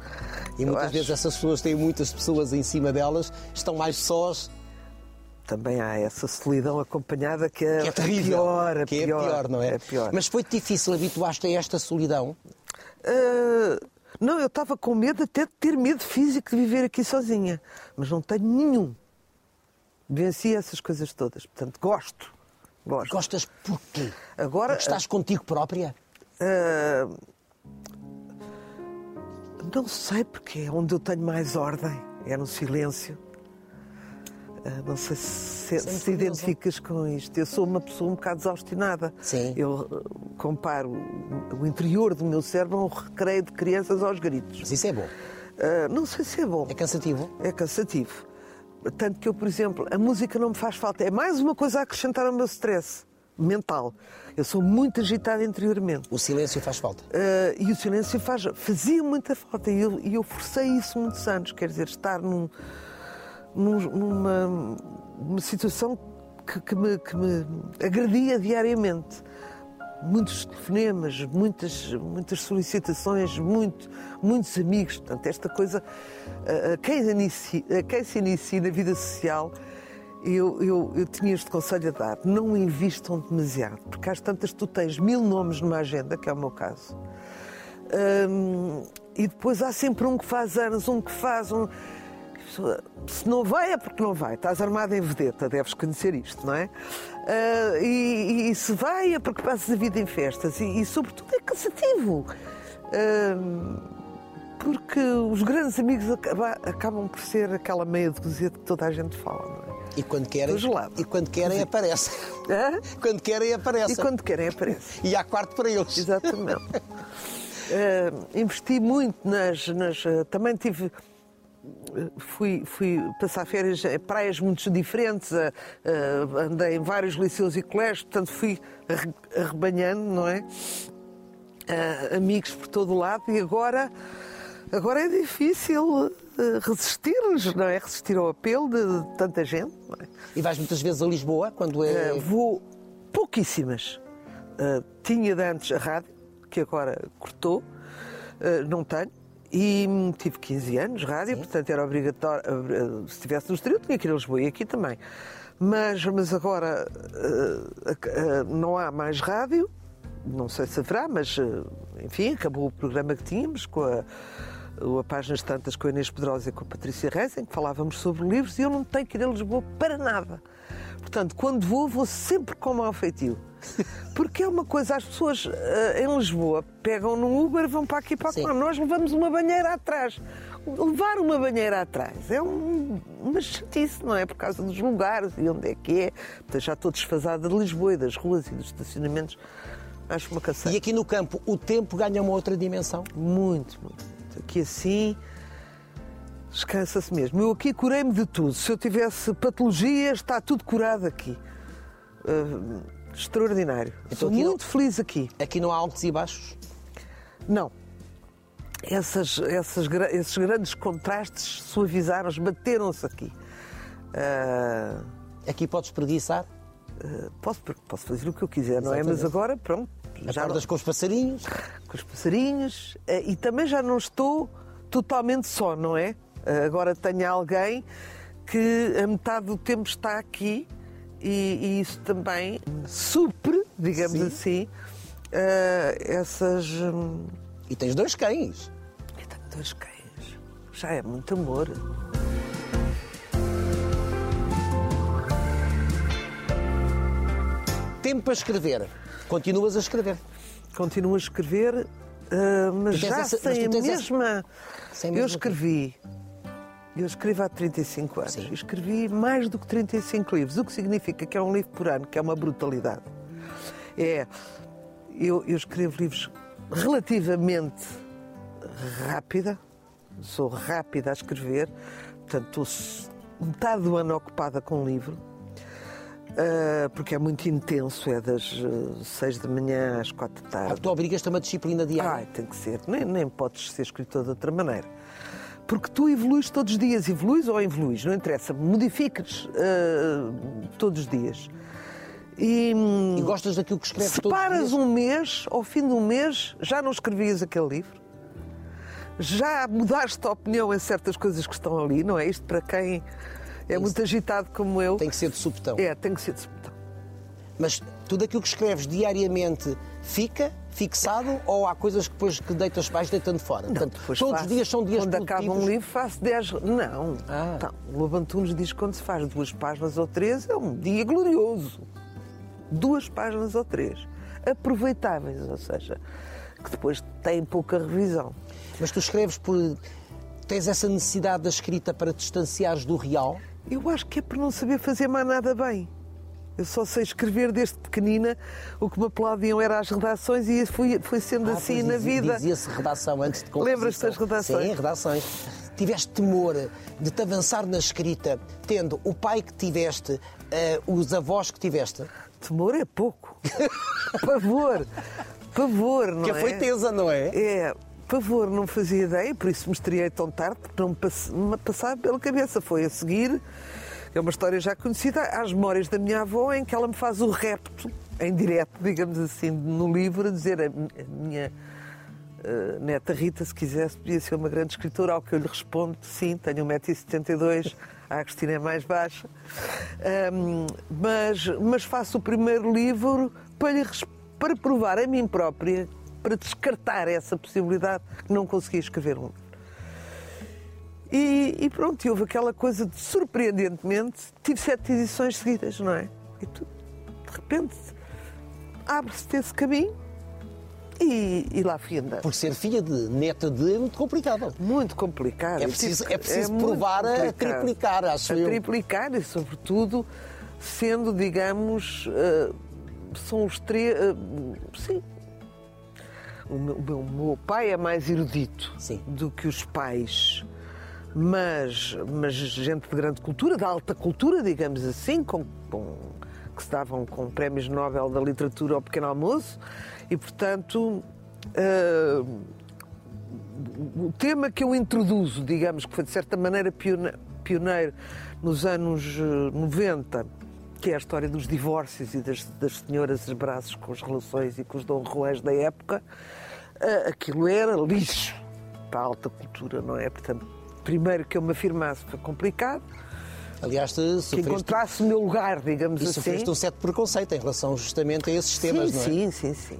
Speaker 1: E muitas
Speaker 2: acho.
Speaker 1: vezes essas pessoas têm muitas pessoas em cima delas, estão mais sós,
Speaker 2: Também há essa solidão acompanhada que é,
Speaker 1: que é terrível.
Speaker 2: pior, a
Speaker 1: que
Speaker 2: pior,
Speaker 1: é pior, não é?
Speaker 2: É pior.
Speaker 1: Mas foi difícil habituar-te a esta solidão.
Speaker 2: Ah, não, eu estava com medo até de ter medo físico de viver aqui sozinha. Mas não tenho nenhum. Venci essas coisas todas. Portanto, gosto. Gosto.
Speaker 1: Gostas porquê?
Speaker 2: Agora,
Speaker 1: Porque estás contigo própria?
Speaker 2: ah, não sei porque é onde eu tenho mais ordem. É no silêncio. Ah, não sei se,
Speaker 1: Sempre
Speaker 2: se
Speaker 1: curiosa.
Speaker 2: identificas com isto. Eu sou uma pessoa um bocado desaustinada.
Speaker 1: Sim.
Speaker 2: Eu ah, comparo o interior do meu cérebro a um recreio de crianças aos gritos.
Speaker 1: Mas isso é bom.
Speaker 2: Ah, não sei se é bom.
Speaker 1: É cansativo.
Speaker 2: É cansativo. Tanto que eu, por exemplo, a música não me faz falta. É mais uma coisa a acrescentar ao meu stress mental. Eu sou muito agitada interiormente.
Speaker 1: O silêncio faz falta.
Speaker 2: Ah, e o silêncio faz, fazia muita falta. E eu, eu forcei isso muitos anos. Quer dizer, estar num- num- numa, numa situação que, que me, que me agredia diariamente. Muitos telefonemas, muitas, muitas solicitações, muito, muitos amigos. Portanto, esta coisa, a, a quem, inicia, a quem se inicia na vida social, eu, eu, eu tinha este conselho a dar: não invistam demasiado, porque às tantas tu tens mil nomes numa agenda, que é o meu caso, Hum, e depois há sempre um que faz anos, um que faz um. Se não vai é porque não vai. Estás armado em vedeta, deves conhecer isto, não é? Ah, e, e se vai é porque passas a vida em festas. E, e, sobretudo é cansativo. Hum, porque os grandes amigos acaba- acabam por ser aquela meia dúzia de que toda a gente fala, não é?
Speaker 1: E quando querem, e quando querem aparecem.
Speaker 2: Hã? (laughs)
Speaker 1: Quando querem, aparecem.
Speaker 2: E quando querem aparece.
Speaker 1: E há quarto para eles.
Speaker 2: Exatamente. Eh, (laughs) investi muito nas. nas, também tive. Fui, fui passar férias em praias muito diferentes, eh, eh, andei em vários liceus e colégios, portanto fui arre- arrebanhando, não é? Eh, amigos por todo o lado e agora, agora é difícil eh, resistir-nos, não é? Resistir ao apelo de, de tanta gente, não é?
Speaker 1: E vais muitas vezes a Lisboa, quando é.
Speaker 2: Uh, vou pouquíssimas. Uh, tinha de antes a rádio, que agora cortou, uh, não tenho. E hum, tive 15 anos, rádio, portanto era obrigatório. uh, Se estivesse no exterior, tinha que ir a Lisboa e aqui também. Mas, mas agora uh, uh, não há mais rádio, não sei se haverá, mas uh, enfim, acabou o programa que tínhamos com a, a Páginas Tantas com a Inês Pedrosa e com a Patrícia Reis, em que falávamos sobre livros e eu não tenho que ir a Lisboa para nada. Portanto, quando vou, vou sempre com mau feitio. Porque é uma coisa, as pessoas eh, em Lisboa pegam num Uber, vão para aqui e para lá. Nós levamos uma banheira atrás. Levar uma banheira atrás é um, uma chatice, não é? Por causa dos lugares e onde é que é. Portanto, já estou desfasada de Lisboa e das ruas e dos estacionamentos. Acho uma
Speaker 1: E
Speaker 2: canseira.
Speaker 1: aqui no campo, o tempo ganha uma outra dimensão.
Speaker 2: Muito, muito. Aqui assim, descansa-se mesmo. Eu aqui curei-me de tudo. Se eu tivesse patologia, está tudo curado aqui. Ah, extraordinário. Sou
Speaker 1: aqui não-
Speaker 2: muito feliz aqui.
Speaker 1: Aqui não há altos e baixos.
Speaker 2: Não. Essas, essas, esses grandes contrastes suavizaram-se, bateram-se aqui. Ah,
Speaker 1: Aqui podes preguiçar,
Speaker 2: ah, posso, posso fazer o que eu quiser, não é? Mas
Speaker 1: Exatamente.
Speaker 2: agora, pronto. Já
Speaker 1: acordas
Speaker 2: não-
Speaker 1: com os passarinhos.
Speaker 2: com os passarinhos eh, e também já não estou totalmente só, não é? Agora tenho alguém que a metade do tempo está aqui e, e isso também supre, digamos
Speaker 1: Sim.
Speaker 2: assim, eh, essas. hum,
Speaker 1: E tens dois cães.
Speaker 2: Eu tenho dois cães. Já é muito amor.
Speaker 1: Tempo para escrever. Continuas a escrever.
Speaker 2: Continuo a escrever, eh, mas já
Speaker 1: essa- mas
Speaker 2: sem
Speaker 1: tu
Speaker 2: a
Speaker 1: tens essa-
Speaker 2: mesma.
Speaker 1: Sem a
Speaker 2: Eu
Speaker 1: mesma
Speaker 2: escrevi. Eu escrevo há 35 anos.
Speaker 1: Sim.
Speaker 2: Escrevi mais do que 35 livros, o que significa que é um livro por ano, que é uma brutalidade. É, eu, eu escrevo livros relativamente rápida, sou rápida a escrever, portanto estou metade do ano ocupada com um livro, uh, porque é muito intenso, é das uh, seis da manhã às quatro da tarde.
Speaker 1: Ah, tu obrigas-te a uma disciplina diária?
Speaker 2: Ai, tem que ser, nem, nem podes ser escritor de outra maneira. Porque tu evoluís todos os dias, evoluís ou evoluís, não interessa, modificas uh, todos os dias.
Speaker 1: E, e, gostas daquilo que escreves
Speaker 2: se
Speaker 1: todos
Speaker 2: paras
Speaker 1: os
Speaker 2: dias? um mês, ao fim de um mês, já não escrevias aquele livro? Já mudaste a opinião em certas coisas que estão ali, não é? Isto para quem é muito agitado como eu.
Speaker 1: Tem que ser de subtão.
Speaker 2: É, tem que ser de subtão.
Speaker 1: Mas tudo aquilo que escreves diariamente fica fixado ou há coisas que depois que deitas baixo deitando fora?
Speaker 2: Não,
Speaker 1: Portanto, todos faço, os dias são dias
Speaker 2: Quando acaba um livro faço 10. Não.
Speaker 1: Ah.
Speaker 2: Então, o Lobo Antunes diz que quando se faz duas páginas ou três é um dia glorioso. Duas páginas ou três. Aproveitáveis, ou seja, que depois têm pouca revisão.
Speaker 1: Mas tu escreves por. Tens essa necessidade da escrita para te distanciares do real?
Speaker 2: Eu acho que é por não saber fazer mais nada bem. Eu só sei escrever desde pequenina. O que me aplaudiam era as redações e foi, foi sendo
Speaker 1: ah,
Speaker 2: assim na vida.
Speaker 1: Dizia-se redação antes de composição.
Speaker 2: Lembras-te das redações?
Speaker 1: Sim, redações. Tiveste temor de te avançar na escrita, tendo o pai que tiveste, uh, os avós que tiveste?
Speaker 2: Temor é pouco. (laughs) Pavor. Pavor, não
Speaker 1: que
Speaker 2: é?
Speaker 1: Que foi tesa, não é?
Speaker 2: É. Pavor, não fazia ideia, por isso me estreiei tão tarde, porque não me passava pela cabeça. Foi a seguir é uma história já conhecida, às memórias da minha avó, em que ela me faz o repto, em direto, digamos assim, no livro, a dizer a minha uh, neta Rita, se quisesse, podia ser uma grande escritora, ao que eu lhe respondo, sim, tenho 1,72m, (laughs) a Cristina é mais baixa, um, mas, mas faço o primeiro livro para, lhe, para provar a mim própria, para descartar essa possibilidade que não conseguia escrever um e, e pronto, e houve aquela coisa de, surpreendentemente, tive sete edições seguidas, não é? E tu, de repente, abre-se esse caminho e, e, lá fui andando.
Speaker 1: Porque ser filha de neta de é muito complicado.
Speaker 2: Muito complicado.
Speaker 1: É preciso, é preciso é provar a triplicar, acho
Speaker 2: a
Speaker 1: eu.
Speaker 2: A triplicar e, sobretudo, sendo, digamos, uh, são os três. Uh, sim. O meu, o meu, pai é mais erudito
Speaker 1: sim.
Speaker 2: do que os pais mas, mas gente de grande cultura, de alta cultura, digamos assim, com, com, que se davam com prémios Nobel da Literatura ao pequeno almoço, e portanto. Uh, o tema que eu introduzo, digamos, que foi de certa maneira pioneiro nos anos 90, eh, que é a história dos divórcios e das, das senhoras de braços com as relações e com os Dom Juans da época, uh, aquilo era lixo para a alta cultura, não é? Portanto, primeiro que eu me afirmasse foi complicado.
Speaker 1: Aliás, te
Speaker 2: que encontrasse o meu lugar, digamos
Speaker 1: e
Speaker 2: assim.
Speaker 1: sofreste um certo preconceito em relação justamente a esses temas,
Speaker 2: sim,
Speaker 1: não
Speaker 2: é? Sim, sim, sim.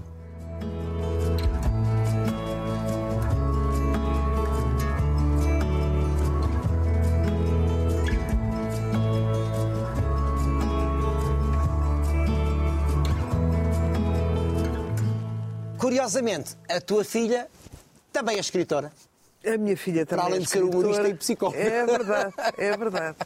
Speaker 1: Curiosamente, a tua filha também é escritora.
Speaker 2: A minha filha também.
Speaker 1: Para além
Speaker 2: é
Speaker 1: de ser humorista e psicóloga.
Speaker 2: É verdade, é verdade.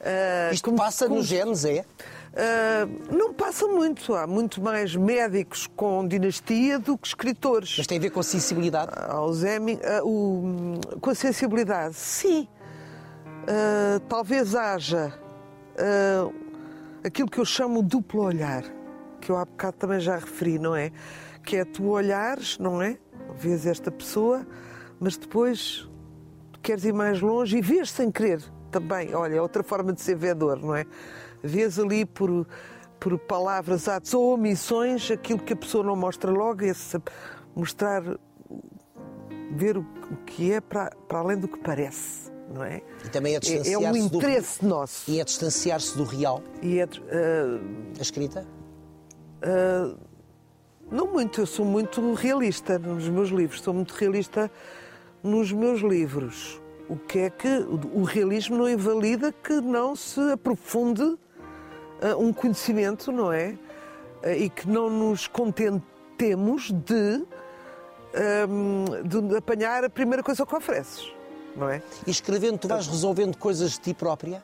Speaker 1: Uh, Isto como, passa como, nos genes, é?
Speaker 2: Uh, não passa muito. Há muito mais médicos com dinastia do que escritores.
Speaker 1: Mas tem a ver com a sensibilidade?
Speaker 2: Uh, Alzheimer, o, com a sensibilidade, sim. talvez haja aquilo que eu chamo duplo olhar, que eu há bocado também já referi, não é? Que é tu olhares, não é? Vês esta pessoa mas depois queres ir mais longe e vês sem querer também. Olha, é outra forma de ser vedor, não é? Vês ali por, por palavras, atos ou omissões aquilo que a pessoa não mostra logo, esse, mostrar, ver o que é para, para além do que parece. Não é?
Speaker 1: E também é
Speaker 2: distanciar-se É, é um interesse
Speaker 1: do...
Speaker 2: nosso.
Speaker 1: E é distanciar-se do real.
Speaker 2: E é, uh...
Speaker 1: A escrita?
Speaker 2: Uh... Não muito, eu sou muito realista nos meus livros, sou muito realista nos meus livros. O que é que o realismo não invalida que não se aprofunde uh, um conhecimento, não é? Uh, e que não nos contentemos de, um, de apanhar a primeira coisa que ofereces, não é?
Speaker 1: E escrevendo, tu vais resolvendo coisas de ti própria?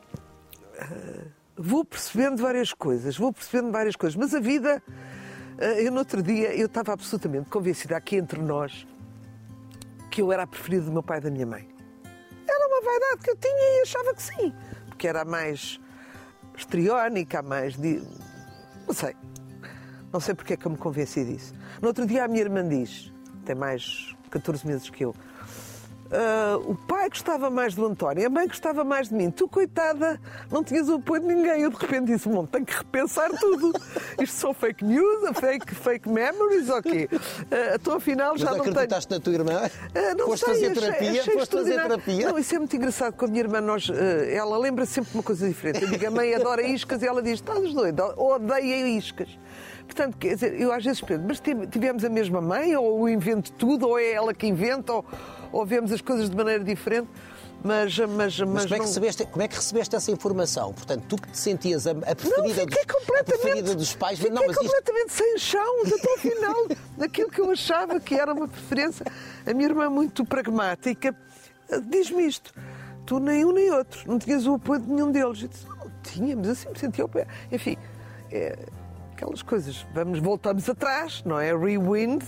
Speaker 2: Uh, vou percebendo várias coisas, vou percebendo várias coisas, mas a vida Eu, no outro dia, eu estava absolutamente convencida aqui entre nós que eu era a preferida do meu pai e da minha mãe. Era uma vaidade que eu tinha e achava que sim. Porque era a mais histriónica, a mais. Di... Não sei. Não sei porque é que eu me convenci disso. No outro dia, a minha irmã diz, tem mais 14 meses que eu. "Ah, o pai gostava mais do António, a mãe gostava mais de mim. Tu, coitada, não tinhas o apoio de ninguém. Eu de repente disse: Bom, tenho que repensar tudo. Isto são fake news, fake, fake memories, ok. Ah, então, afinal,
Speaker 1: Mas
Speaker 2: já não tenho.
Speaker 1: acreditaste na tua irmã?
Speaker 2: Ah, não
Speaker 1: Foste
Speaker 2: sei,
Speaker 1: fazer
Speaker 2: achei-
Speaker 1: terapia?
Speaker 2: achei
Speaker 1: Foste fazer terapia?
Speaker 2: Não, isso é muito engraçado com a minha irmã. Nós, eh, ela lembra sempre uma coisa diferente. Eu digo, a mãe adora iscas e ela diz, estás doido, odeia iscas. Portanto, quer dizer, eu às vezes penso, mas tive- tivemos a mesma mãe, ou eu invento tudo, ou é ela que inventa, ou, ou vemos as coisas de maneira diferente. Mas, mas, mas,
Speaker 1: Mas como é, que
Speaker 2: não...
Speaker 1: recebeste, como é que recebeste essa informação? Portanto, tu que te sentias a, a preferida,
Speaker 2: Não,
Speaker 1: dos, a
Speaker 2: completamente,
Speaker 1: preferida dos pais,
Speaker 2: fiquei
Speaker 1: não, mas isto,
Speaker 2: completamente sem chão até ao final (laughs) daquilo que eu achava que era uma preferência. A minha irmã, muito pragmática, diz-me isto: tu nem um nem outro, não tinhas o apoio de nenhum deles. Eu disse, não tínhamos, assim me sentia ao pé. Enfim, é, aquelas coisas. Vamos, voltamos atrás, não é? Rewind,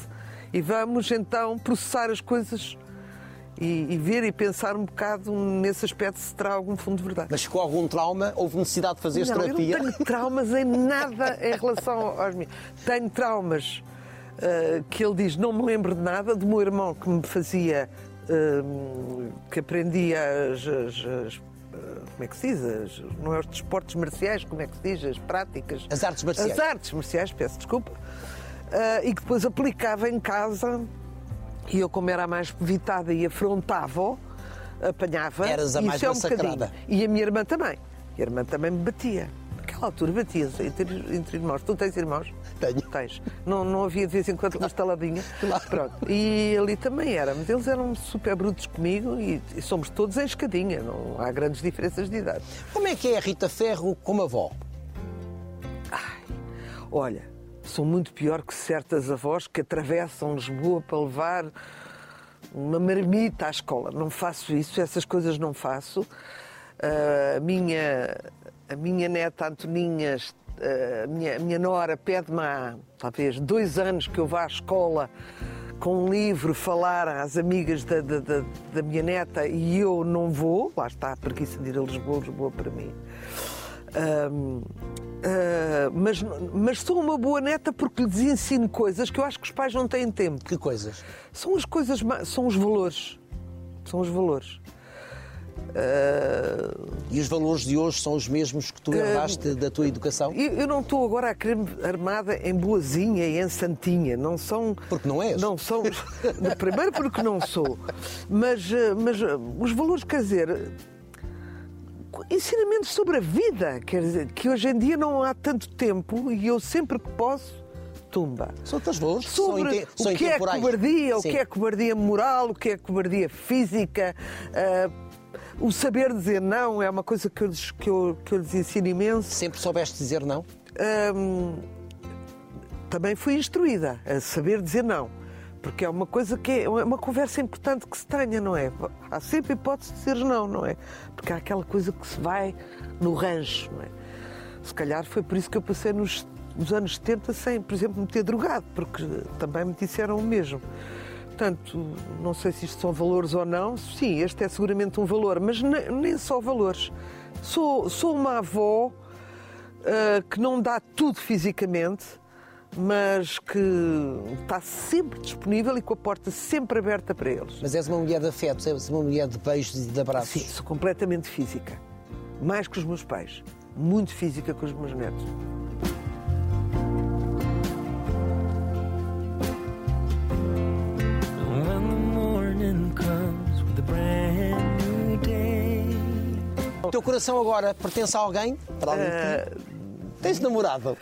Speaker 2: e vamos então processar as coisas. E, e ver e pensar um bocado nesse aspecto se terá algum fundo de verdade.
Speaker 1: mas com algum trauma, houve necessidade de fazer
Speaker 2: Não,
Speaker 1: terapia?
Speaker 2: eu não tenho traumas em nada em relação aos meus. Tenho traumas ah, que ele diz, não me lembro de nada, do meu irmão que me fazia, ah, que aprendia as. as- as, ah, como é que se diz? As- não é os desportos marciais, como é que se diz? As práticas.
Speaker 1: As artes marciais.
Speaker 2: As artes marciais, peço desculpa. Ah, e que depois aplicava em casa. E eu, como era a mais evitada e afrontava, apanhava.
Speaker 1: Eras a mais
Speaker 2: é um
Speaker 1: massacrada.
Speaker 2: bocadinho. E a minha irmã também. A irmã também me batia. Naquela altura batia-se entre, entre irmãos. Tu tens irmãos?
Speaker 1: Tenho.
Speaker 2: Tens. Não, não havia de vez em quando uma estaladinha.
Speaker 1: Claro.
Speaker 2: Pronto. E ali também era. Mas eles eram super brutos comigo e, e somos todos em escadinha. Não há grandes diferenças de idade.
Speaker 1: Como é que é a Rita Ferro como avó?
Speaker 2: Olha, sou muito pior que certas avós que atravessam Lisboa para levar uma marmita à escola. Não faço isso, essas coisas não faço. Ah, a, minha, a minha neta Antoninha, ah, a minha, a minha nora, pede-me há talvez dois anos que eu vá à escola com um livro falar às amigas da, da, da- da minha neta e eu não vou. Lá está a preguiça de ir a Lisboa, Lisboa para mim. Ah, mas, mas sou uma boa neta porque lhes ensino coisas que eu acho que os pais não têm tempo.
Speaker 1: Que coisas?
Speaker 2: São as coisas, são os valores. São os valores. Ah,
Speaker 1: E os valores de hoje são os mesmos que tu herdaste da tua educação?
Speaker 2: eu, eu não estou agora a querer armada em boazinha e em santinha. Não são.
Speaker 1: Porque não és.
Speaker 2: Não são. (laughs) Primeiro porque não sou. Mas, ah, mas ah, os valores, quer dizer. Ensinamentos sobre a vida, quer dizer, que hoje em dia não há tanto tempo e eu sempre que posso, tumba.
Speaker 1: São teus valores
Speaker 2: sobre o que é cobardia, o
Speaker 1: Sim.
Speaker 2: que é cobardia moral, o que é cobardia física. ah, o saber dizer não é uma coisa que eu, lhes- que eu, que eu lhes ensino imenso.
Speaker 1: Sempre soubeste dizer não?
Speaker 2: Também fui instruída a saber dizer não. Porque é uma coisa que é uma conversa importante que se tenha, não é? Há sempre hipótese de dizer não, não é? Porque há aquela coisa que se vai no rancho, não é? Se calhar foi por isso que eu passei nos, nos anos 70 sem, por exemplo, me ter drogado, porque também me disseram o mesmo. Portanto, não sei se isto são valores ou não. Sim, este é seguramente um valor, mas ne- nem só valores. Sou, sou uma avó ah, que não dá tudo fisicamente, mas que está sempre disponível e com a porta sempre aberta para eles.
Speaker 1: Mas és uma mulher de afetos, és uma mulher de beijos e de abraços.
Speaker 2: Sim, sou completamente física. Mais que os meus pais. Muito física com os meus netos.
Speaker 1: O teu coração agora pertence a alguém? Para
Speaker 2: Ah,
Speaker 1: ti? Tens namorado?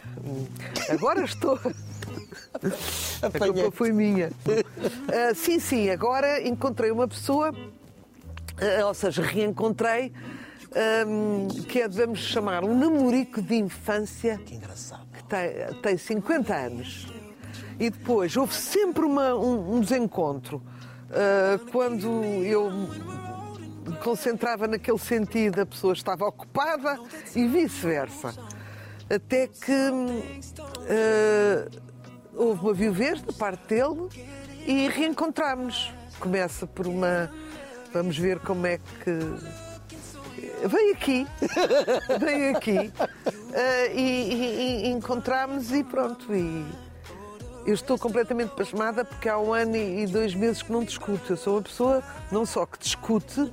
Speaker 2: Agora estou. (laughs) A culpa foi minha. Ah, sim, sim, agora encontrei uma pessoa, ah, ou seja, reencontrei, ahm, que é, devemos chamar, um namorico de infância
Speaker 1: Que engraçado.
Speaker 2: que tem, tem 50 anos. E depois houve sempre uma- um, um desencontro. Ah, quando eu me concentrava naquele sentido, a pessoa estava ocupada e vice-versa. Até que ah, houve uma viuvez da parte dele e reencontramos. Começa por uma. Vamos ver como é que. Vem aqui, (laughs) vem aqui. Ah, e, e, e encontramos e pronto. E eu estou completamente pasmada porque há um ano e dois meses que não discuto. Eu sou uma pessoa não só que discute,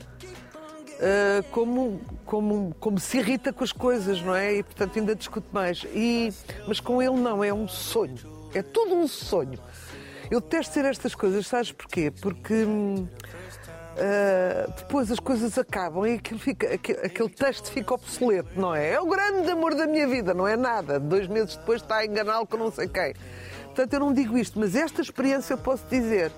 Speaker 2: ah, como, como, como se irrita com as coisas, não é? E portanto ainda discute mais. E, mas com ele não, é um sonho. É tudo um sonho. Eu detesto ser estas coisas, sabes porquê? Porque ah, depois as coisas acabam e aquilo fica, aquele, aquele texto fica obsoleto, não é? É o grande amor da minha vida, não é nada. Dois meses depois está a enganá-lo com não sei quem. Portanto, eu não digo isto, mas esta experiência eu posso dizer.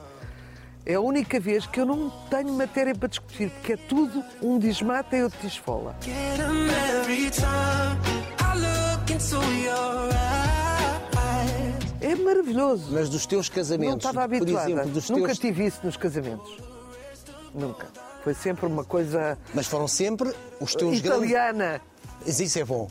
Speaker 2: É a única vez que eu não tenho matéria para discutir, porque é tudo um diz-mata e outro
Speaker 3: eyes.
Speaker 2: É maravilhoso.
Speaker 1: Mas dos teus
Speaker 2: não
Speaker 1: casamentos,
Speaker 2: estava
Speaker 1: por
Speaker 2: habituada.
Speaker 1: exemplo, dos
Speaker 2: Nunca
Speaker 1: teus.
Speaker 2: tive isso nos casamentos. Nunca. Foi sempre uma coisa
Speaker 1: Mas foram sempre os teus grandes.
Speaker 2: italiana.
Speaker 1: Mas Isso é bom.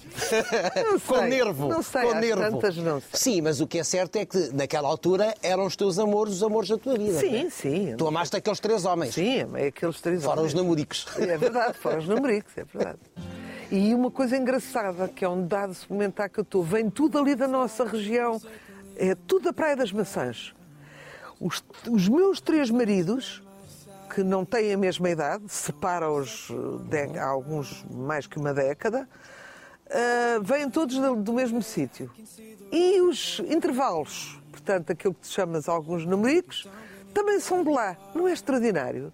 Speaker 2: Não (laughs)
Speaker 1: com
Speaker 2: sei,
Speaker 1: nervo.
Speaker 2: não sei,
Speaker 1: com nervo.
Speaker 2: tantas não sei.
Speaker 1: Sim, mas o que é certo é que naquela altura eram os teus amores, os amores da tua vida.
Speaker 2: Sim,
Speaker 1: é?
Speaker 2: sim.
Speaker 1: Tu amaste aqueles três homens.
Speaker 2: Sim, é aqueles três
Speaker 1: Fora
Speaker 2: homens.
Speaker 1: os namoricos.
Speaker 2: É verdade, fora os namoricos, é verdade. E uma coisa engraçada, que é um dado suplementar que eu estou, vem tudo ali da nossa região, é tudo a Praia das Maçãs. Os, os meus três maridos, que não têm a mesma idade, separa-os há alguns mais que uma década, ah, vêm todos do, do mesmo sítio. E os intervalos, portanto, aquilo que tu chamas alguns namoricos, também são de lá. Não é extraordinário?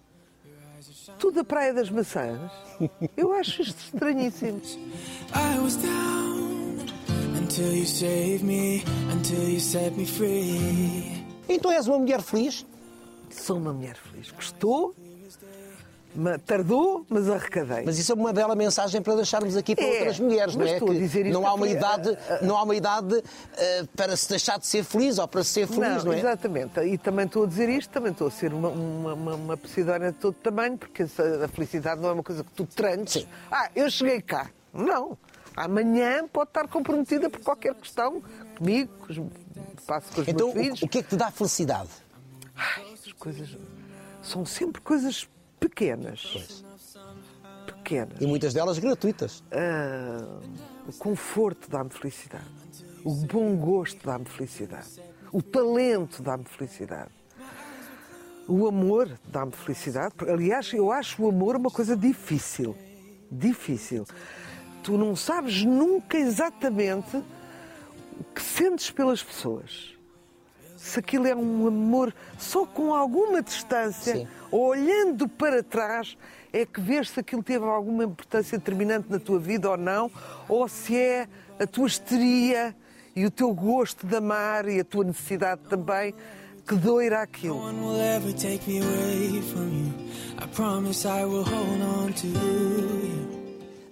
Speaker 2: Tudo a Praia das Maçãs. Eu acho isto estranhíssimo.
Speaker 3: I was down until you saved me, until you set me free.
Speaker 1: Então és uma mulher feliz?
Speaker 2: Sou uma mulher feliz. Gostou, tardou, mas arrecadei.
Speaker 1: Mas isso é uma bela mensagem para deixarmos aqui para
Speaker 2: É,
Speaker 1: outras mulheres, não é? Que não há uma idade, não há uma idade eh, para se deixar de ser feliz ou para ser feliz, não, é?
Speaker 2: Exatamente. E também estou a dizer isto, também estou a ser uma, uma, uma, uma de todo tamanho, porque a felicidade não é uma coisa que tu tranques.
Speaker 1: Sim.
Speaker 2: Ah, eu cheguei cá. Não. Amanhã pode estar comprometida por qualquer questão comigo, com os, passo com os
Speaker 1: Então,
Speaker 2: meus
Speaker 1: o,
Speaker 2: filhos.
Speaker 1: o que é que te dá felicidade?
Speaker 2: Ai, coisas são sempre coisas pequenas. Pequenas.
Speaker 1: E muitas delas gratuitas.
Speaker 2: Ah, o conforto dá-me felicidade. O bom gosto dá-me felicidade. O talento dá-me felicidade. O amor dá-me felicidade. Aliás, eu acho o amor uma coisa difícil. Difícil. Tu não sabes nunca exatamente o que sentes pelas pessoas. Se aquilo é um amor só com alguma distância,
Speaker 1: Sim.
Speaker 2: ou olhando para trás, é que vês se aquilo teve alguma importância determinante na tua vida ou não, ou se é a tua histeria e o teu gosto de amar e a tua necessidade também que doira aquilo.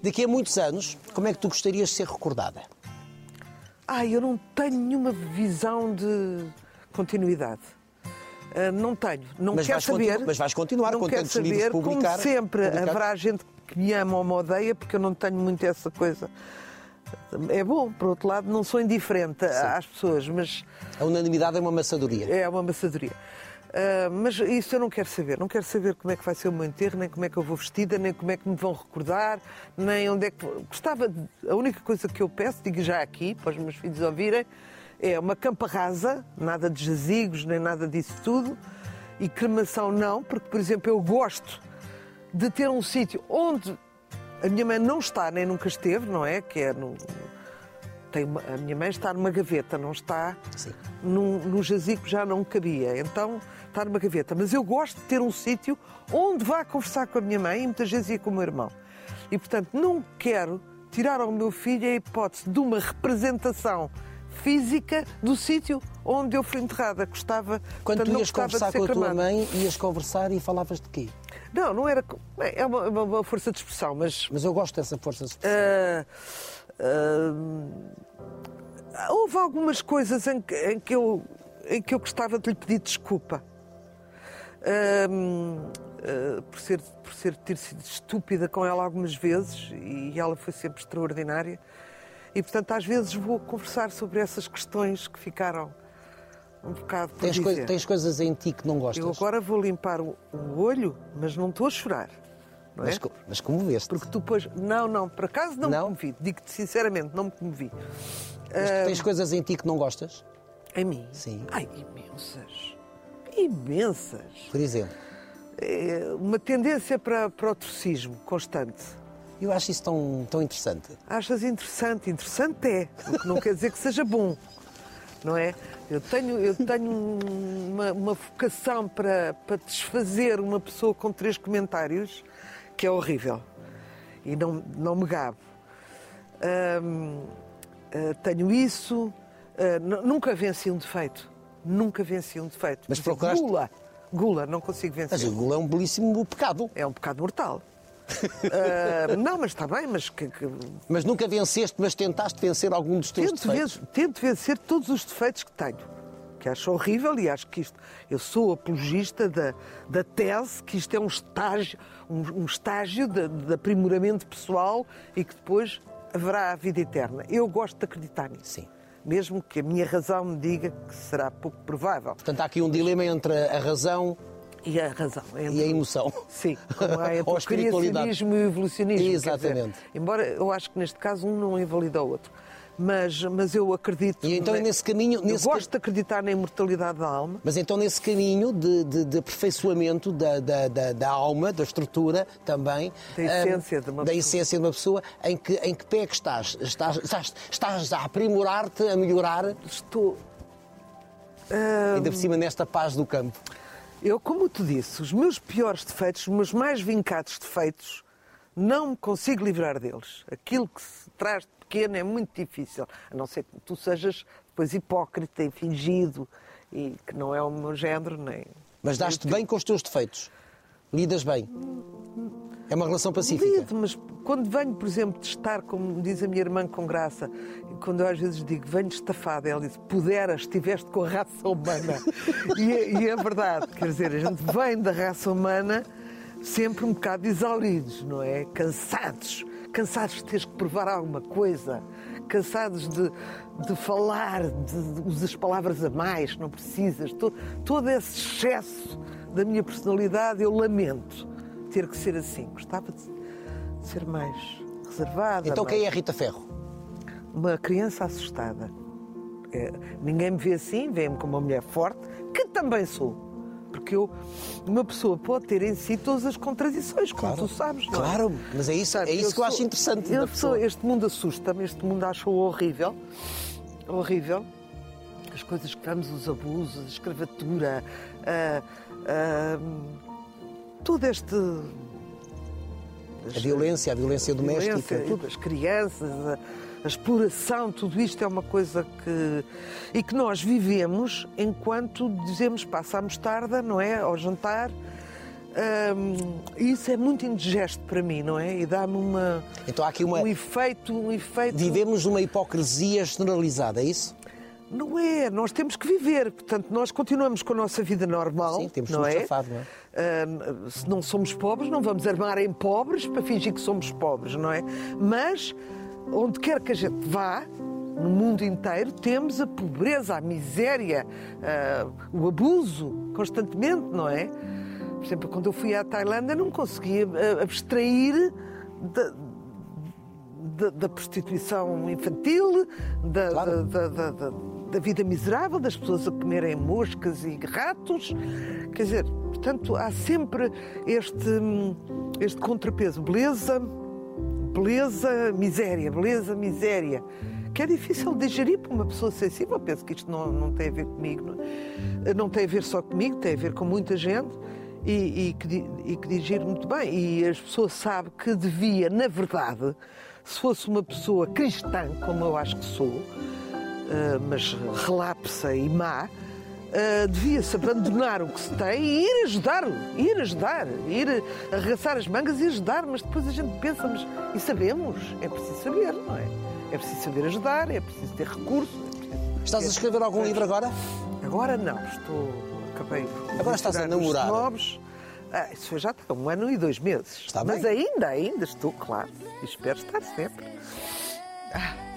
Speaker 1: Daqui a muitos anos, como é que tu gostarias de ser recordada?
Speaker 2: Ah, eu não tenho nenhuma visão de continuidade. Ah, não tenho. Não
Speaker 1: Mas
Speaker 2: quero saber.
Speaker 1: mas vais continuar
Speaker 2: não
Speaker 1: com
Speaker 2: quero saber.
Speaker 1: publicar-
Speaker 2: Como sempre,
Speaker 1: publicados.
Speaker 2: haverá gente que me ama ou me odeia, porque eu não tenho muito essa coisa. É bom, por outro lado, não sou indiferente às pessoas, mas
Speaker 1: A unanimidade é uma maçadoria.
Speaker 2: é uma maçadoria. Ah, mas isso eu não quero saber. Não quero saber como é que vai ser o meu enterro, nem como é que eu vou vestida, nem como é que me vão recordar, nem onde é que. Gostava. de- A única coisa que eu peço, digo já aqui, para os meus filhos ouvirem, é uma campa rasa, nada de jazigos, nem nada disso tudo. E cremação não, porque, por exemplo, eu gosto de ter um sítio onde a minha mãe não está, nem nunca esteve, não é? Que é no. Tem uma- a minha mãe está numa gaveta, não está
Speaker 1: Sim.
Speaker 2: num, no jazigo já não cabia. Então está numa gaveta. Mas eu gosto de ter um sítio onde vá conversar com a minha mãe e muitas vezes ia com o meu irmão. E portanto não quero tirar ao meu filho a hipótese de uma representação física do sítio onde eu fui enterrada. Gostava,
Speaker 1: Quando
Speaker 2: portanto,
Speaker 1: tu ias conversar com a tua
Speaker 2: cremada.
Speaker 1: mãe, ias conversar e falavas de quê?
Speaker 2: Não, não era. É uma, uma- uma força de expressão, mas
Speaker 1: Mas eu gosto dessa força de expressão.
Speaker 2: Ah, ah, houve algumas coisas em que, em que eu, em que eu gostava de lhe pedir desculpa. Ah, por, ser, por ser ter sido estúpida com ela algumas vezes e ela foi sempre extraordinária. E portanto, às vezes vou conversar sobre essas questões que ficaram um bocado por
Speaker 1: Tens, coi- tens coisas em ti que não gostas.
Speaker 2: Eu agora vou limpar o, o olho, mas não estou a chorar. Não é?
Speaker 1: Mas, co- mas como vês?
Speaker 2: Porque tu depois. Não, não, por acaso não,
Speaker 1: Não?
Speaker 2: me comovi. Digo-te sinceramente, não me comovi.
Speaker 1: Mas
Speaker 2: Ah,
Speaker 1: tens coisas em ti que não gostas?
Speaker 2: A mim?
Speaker 1: Sim.
Speaker 2: Ai, imensas. Imensas.
Speaker 1: Por exemplo.
Speaker 2: É uma tendência para, para o torcismo constante.
Speaker 1: Eu acho isso tão, tão interessante.
Speaker 2: Achas interessante? Interessante é, o que não quer dizer que seja bom, não é? Eu tenho, eu tenho uma, uma vocação para, para desfazer uma pessoa com três comentários que é horrível e não, não me gabo. Hum, tenho isso, ah, nu- nunca venci um defeito, nunca venci um defeito.
Speaker 1: Mas procuraste-
Speaker 2: Gula, gula, não consigo vencer.
Speaker 1: Mas o gula é um belíssimo pecado.
Speaker 2: É um pecado mortal. Ah, não, mas está bem, mas que- que
Speaker 1: Mas nunca venceste, mas tentaste vencer algum dos teus
Speaker 2: tento,
Speaker 1: defeitos.
Speaker 2: tento vencer todos os defeitos que tenho. Que acho horrível e acho que isto. Eu sou apologista da, da tese que isto é um estágio, um, um estágio de, de aprimoramento pessoal e que depois haverá a vida eterna. Eu gosto de acreditar nisso.
Speaker 1: Sim.
Speaker 2: Mesmo que a minha razão me diga que será pouco provável.
Speaker 1: Portanto, há aqui um dilema entre a razão
Speaker 2: E a razão. entre-
Speaker 1: e a emoção.
Speaker 2: Sim, como há entre o criacionismo e o evolucionismo. quer dizer,
Speaker 1: Exatamente.
Speaker 2: embora eu acho que neste caso um não invalida o outro. Mas, mas eu acredito.
Speaker 1: E então é
Speaker 2: na-
Speaker 1: nesse caminho-
Speaker 2: Eu
Speaker 1: nesse
Speaker 2: gosto de acreditar na imortalidade da alma.
Speaker 1: Mas então, nesse caminho de, de, de aperfeiçoamento da, da, da, da alma, da estrutura também.
Speaker 2: Da essência de uma
Speaker 1: Da
Speaker 2: pessoa.
Speaker 1: essência de uma pessoa, em que, em que pé é que estás? Estás, estás, estás a aprimorar-te, a melhorar,
Speaker 2: Estou.
Speaker 1: ainda por cima nesta paz do campo.
Speaker 2: Eu, como te disse, os meus piores defeitos, os meus mais vincados defeitos, não me consigo livrar deles. Aquilo que se traz de pequeno é muito difícil, a não ser que tu sejas depois hipócrita e fingido, e que não é o meu género, nem.
Speaker 1: Mas dás-te bem com os teus defeitos. Lidas bem. É uma relação pacífica.
Speaker 2: Lido, mas quando venho, por exemplo, de estar, como diz a minha irmã com graça, quando eu às vezes digo, venho estafada, ela diz, puderas, estiveste com a raça humana. e, é, e é verdade, quer dizer, a gente vem da raça humana sempre um bocado exauridos, não é? Cansados, cansados de teres que provar alguma coisa, cansados de, de falar, de, de palavras a mais, não precisas. To- todo esse excesso da minha personalidade eu lamento ter que ser assim. Gostava de ser mais reservada.
Speaker 1: Então
Speaker 2: mais-
Speaker 1: quem é a Rita Ferro?
Speaker 2: Uma criança assustada. É, ninguém me vê assim, vê-me como uma mulher forte, que também sou. Porque eu, uma pessoa pode ter em si todas as contradições, como tu sabes. não é?
Speaker 1: Claro, mas é isso, é isso que eu acho
Speaker 2: sou-
Speaker 1: interessante
Speaker 2: Eu sou, este mundo assusta-me, este mundo acho horrível. Horrível. As coisas que vemos, os abusos, a escravatura, a, todo este.
Speaker 1: A violência, a violência doméstica.
Speaker 2: violência
Speaker 1: tudo.
Speaker 2: das crianças, a, a exploração, tudo isto é uma coisa que. e que nós vivemos enquanto dizemos passa a mostarda, não é? Ao jantar. E isso é muito indigesto para mim, não é? E dá-me uma,
Speaker 1: Então há aqui uma.
Speaker 2: um efeito, um efeito.
Speaker 1: Vivemos uma hipocrisia generalizada, é isso?
Speaker 2: Não é, nós temos que viver, portanto, nós continuamos com a nossa vida normal.
Speaker 1: Sim, temos
Speaker 2: não é?
Speaker 1: safar, não é?
Speaker 2: Ah, se não somos pobres, não vamos armar em pobres para fingir que somos pobres, não é? Mas, onde quer que a gente vá, no mundo inteiro, temos a pobreza, a miséria, ah, o abuso, constantemente, não é? Por exemplo, quando eu fui à Tailândia, não conseguia ah, abstrair da, da, da prostituição infantil, da,
Speaker 1: Claro.
Speaker 2: da, da- da- da vida miserável, das pessoas a comerem moscas e ratos. Quer dizer, portanto, há sempre este, hum, este contrapeso. Beleza, beleza, miséria, beleza, miséria. Que é difícil digerir para uma pessoa sensível. Penso que isto não, não tem a ver comigo. Não, não tem a ver só comigo, tem a ver com muita gente. E, e que, e que muito bem. E as pessoas sabem que devia, na verdade, se fosse uma pessoa cristã, como eu acho que sou, mas relapsa e má, ah, devia-se abandonar o que se tem e ir ajudar, ir ajudar, ir arregaçar as mangas e ajudar, mas depois a gente pensa, mas e sabemos? É preciso saber, não é? É preciso saber ajudar, é preciso ter recursos. é preciso
Speaker 1: Estás a escrever algum livro agora?
Speaker 2: Agora não, estou. Acabei.
Speaker 1: Agora estás a namorar.
Speaker 2: Novos. Ah, isso já está um ano e dois meses.
Speaker 1: Está
Speaker 2: Mas
Speaker 1: bem.
Speaker 2: ainda, ainda estou, claro. E espero estar sempre. Ah,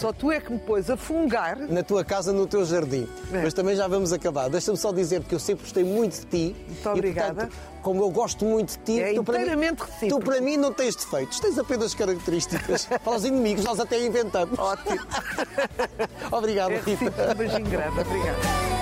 Speaker 2: Só tu é que me pôs a fungar.
Speaker 1: na tua casa, no teu jardim.
Speaker 2: É.
Speaker 1: Mas também já vamos acabar. Deixa-me só dizer que eu sempre gostei muito de ti.
Speaker 2: Muito
Speaker 1: E,
Speaker 2: obrigada.
Speaker 1: portanto, como eu gosto muito de ti,
Speaker 2: É
Speaker 1: tu, para mim,
Speaker 2: inteiramente
Speaker 1: tu
Speaker 2: recíproco.
Speaker 1: para mim não tens defeitos, tens apenas características. (laughs) para os inimigos nós até inventamos.
Speaker 2: Ótimo. (laughs)
Speaker 1: Obrigado,
Speaker 2: É
Speaker 1: Rita.
Speaker 2: recíproco. Um beijinho grande. Obrigada.